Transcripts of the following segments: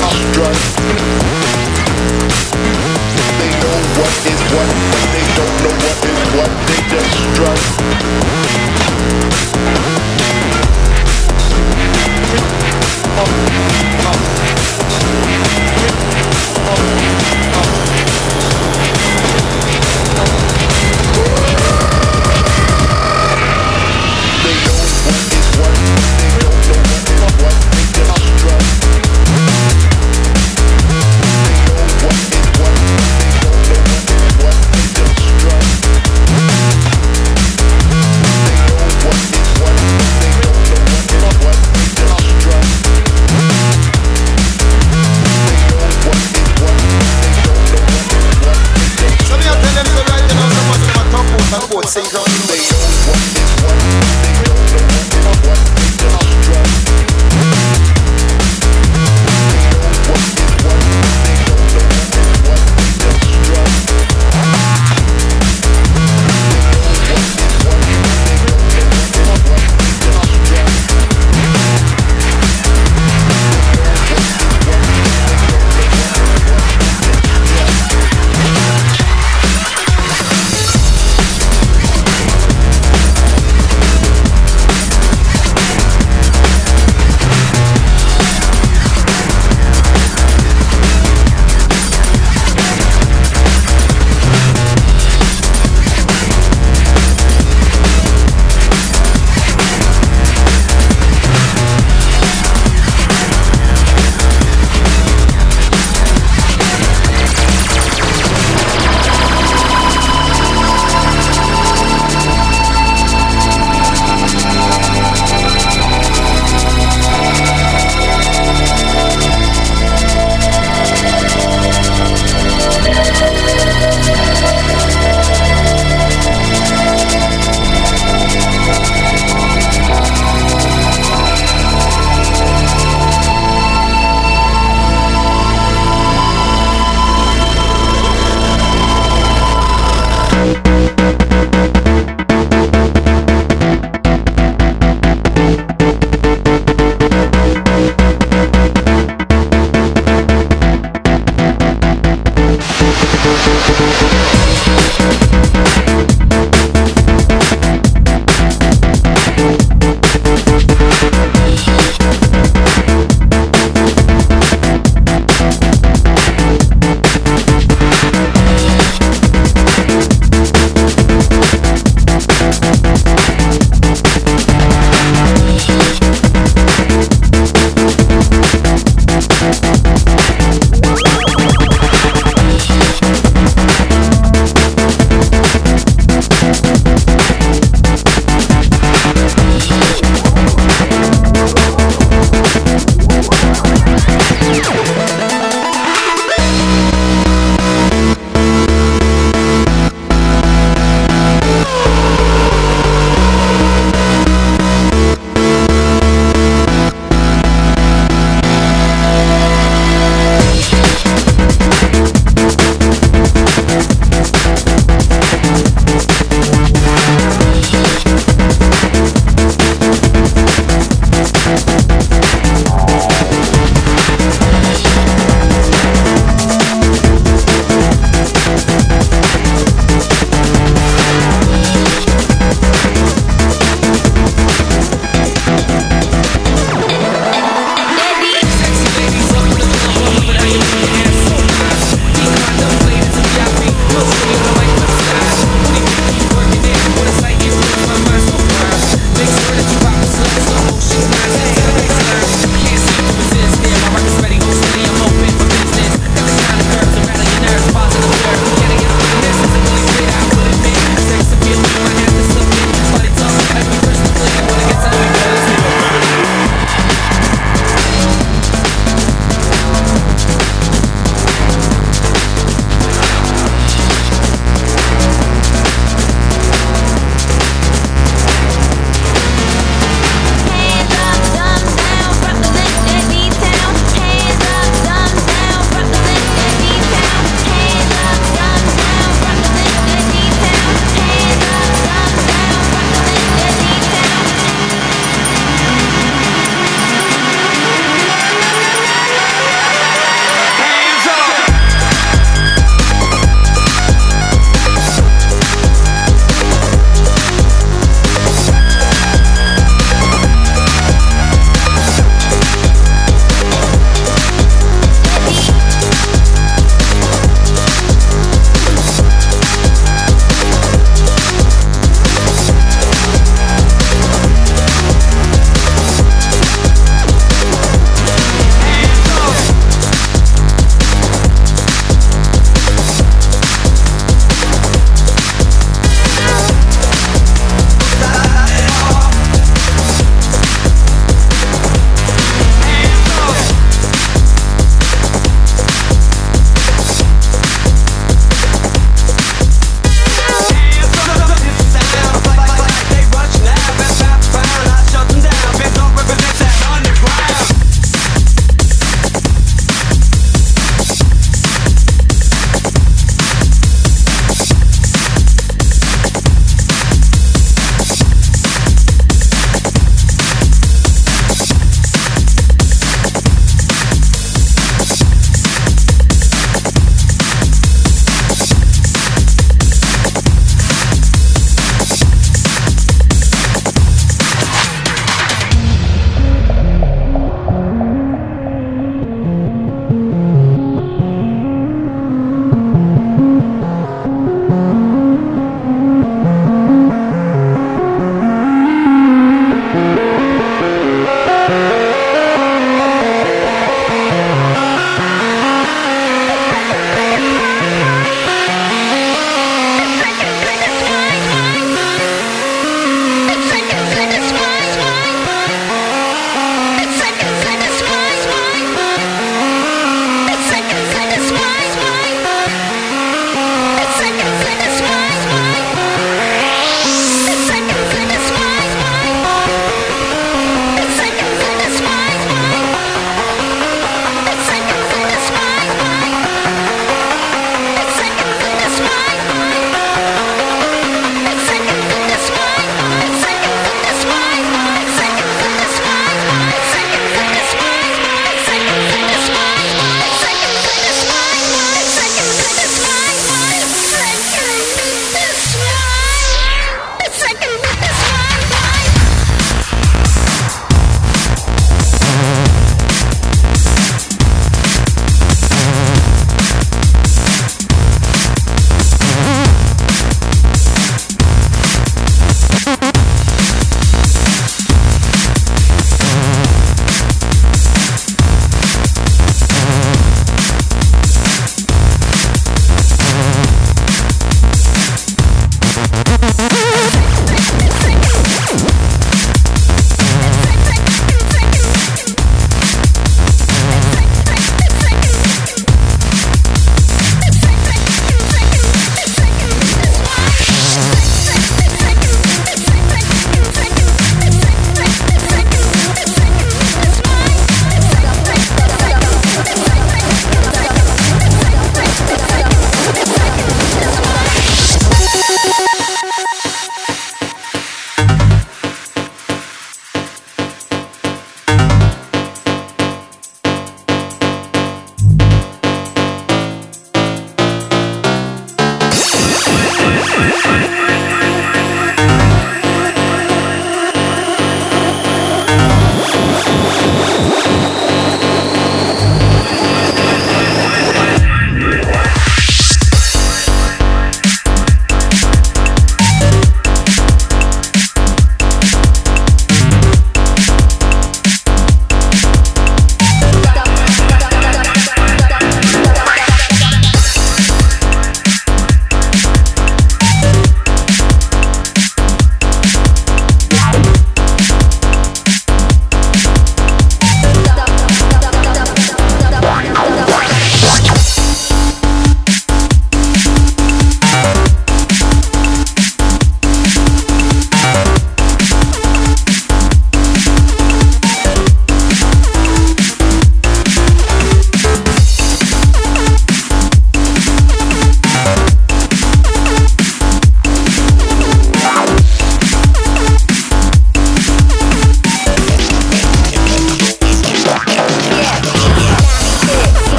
what. They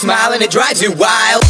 smile and it drives you wild.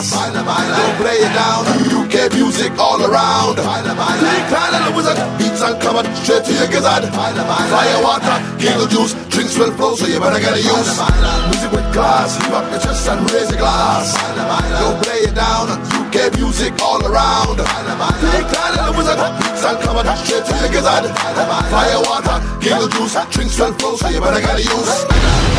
glass. Don't play it down. UK music all around. Deekline and the wizard. Beats and covered straight to your gizzard. Fire water, giggle juice. Drinks will flow, so you better get a use. Music with class. Leave up your chest and raise a glass. Don't play it down. UK music all around. Deekline and the wizard. Beats and covered straight to your gizzard. Fire water, giggle juice. Drinks will flow, so you better get a use.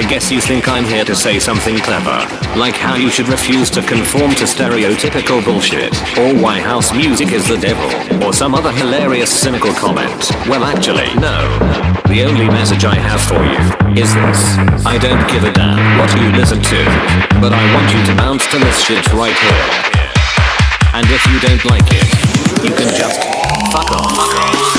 I guess you think I'm here to say something clever, like how you should refuse to conform to stereotypical bullshit, or why house music is the devil, or some other hilarious cynical comment. Well, actually, no. The only message I have for you is this. I don't give a damn what you listen to, but I want you to bounce to this shit right here. And if you don't like it, you can just fuck off.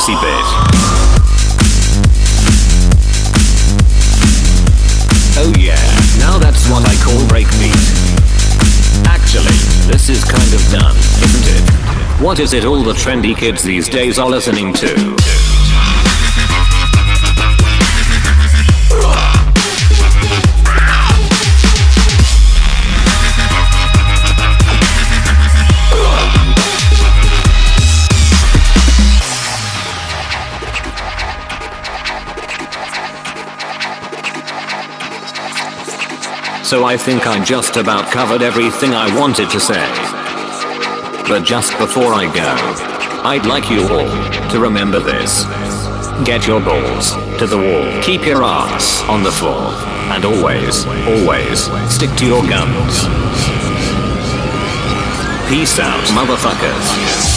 Housey bit. Oh yeah, now that's what I call breakbeat. Actually, this is kind of done, isn't it? What is it all the trendy kids these days are listening to? So I think I just about covered everything I wanted to say. But just before I go, I'd like you all to remember this. Get your balls to the wall. Keep your ass on the floor. And always, always stick to your guns. Peace out, motherfuckers.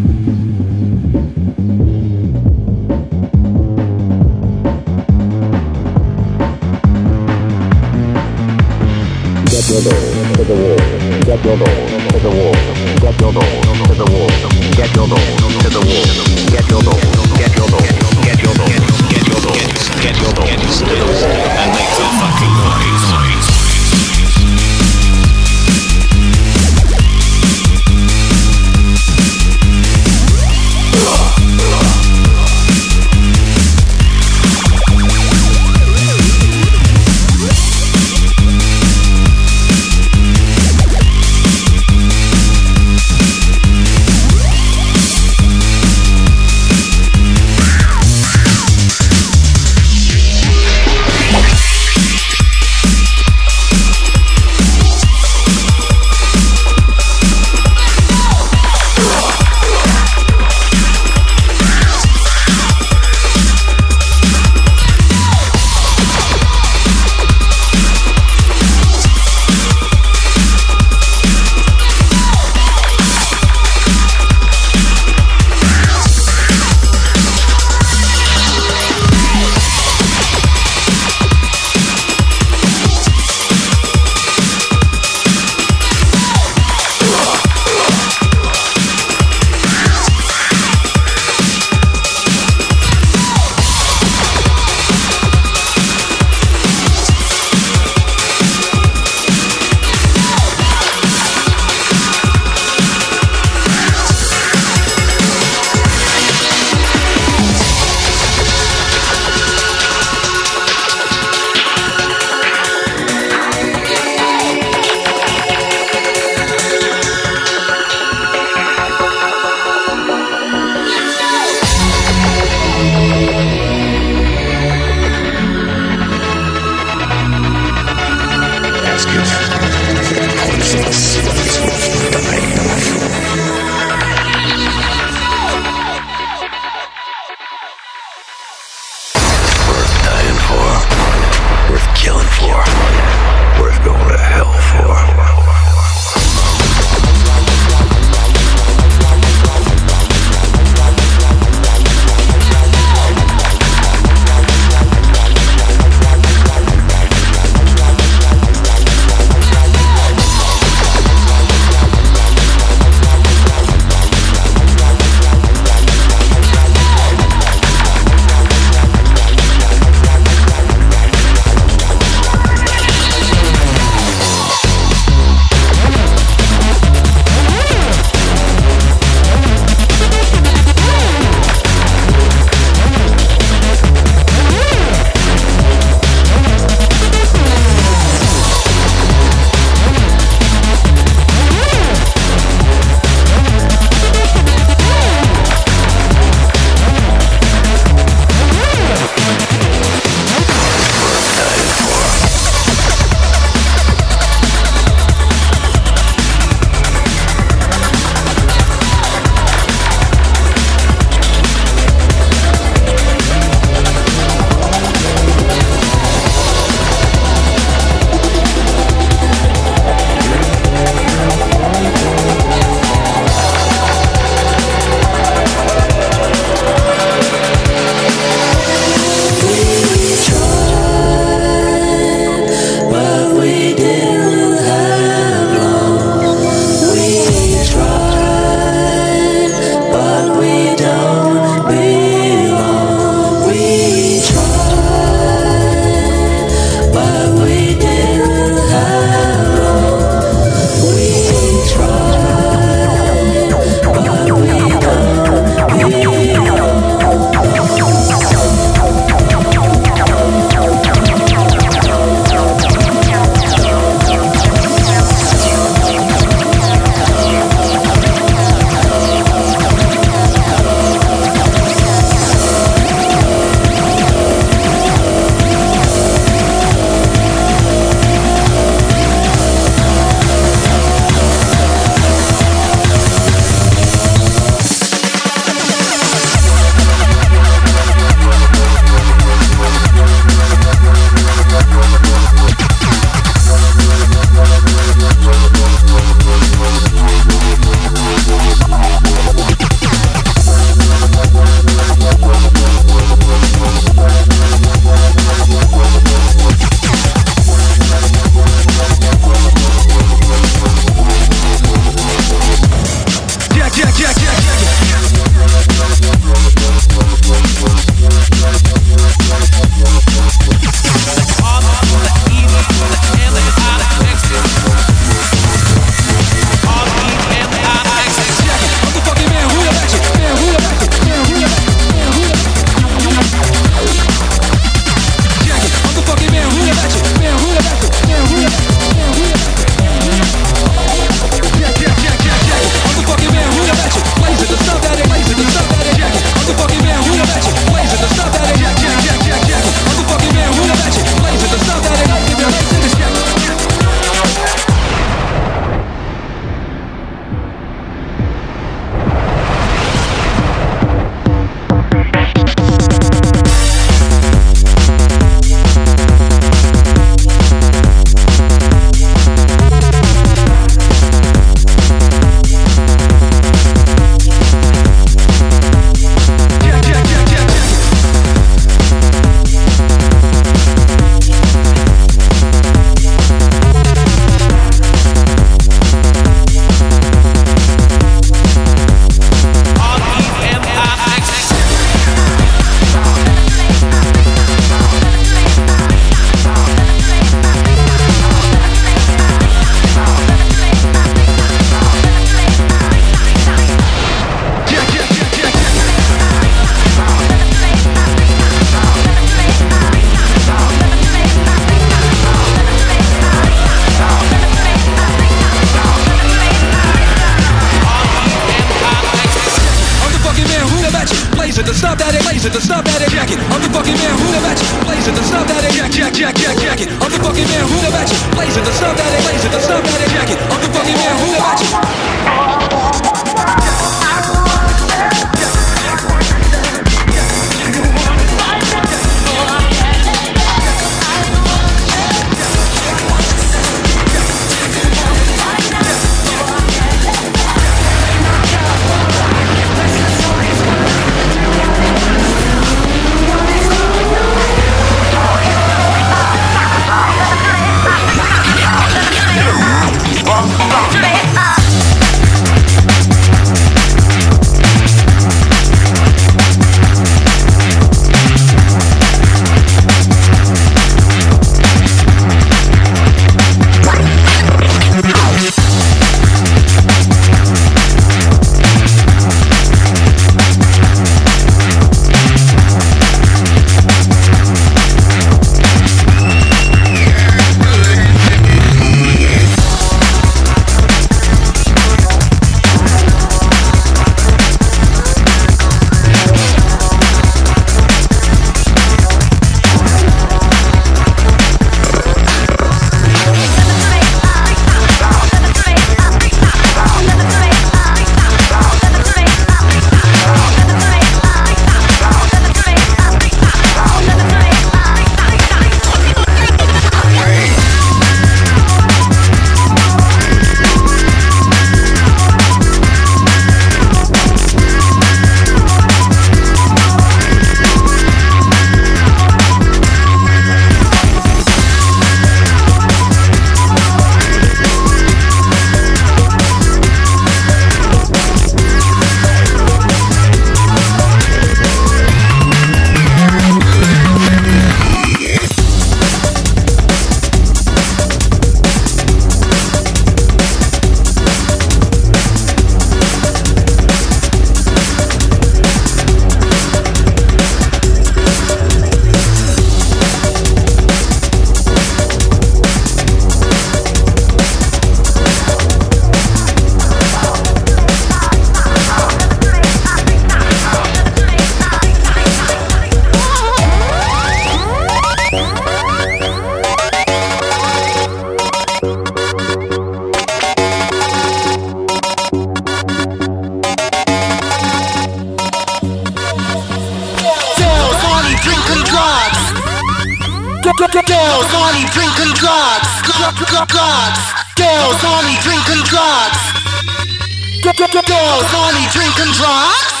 Girls only drinking drugs.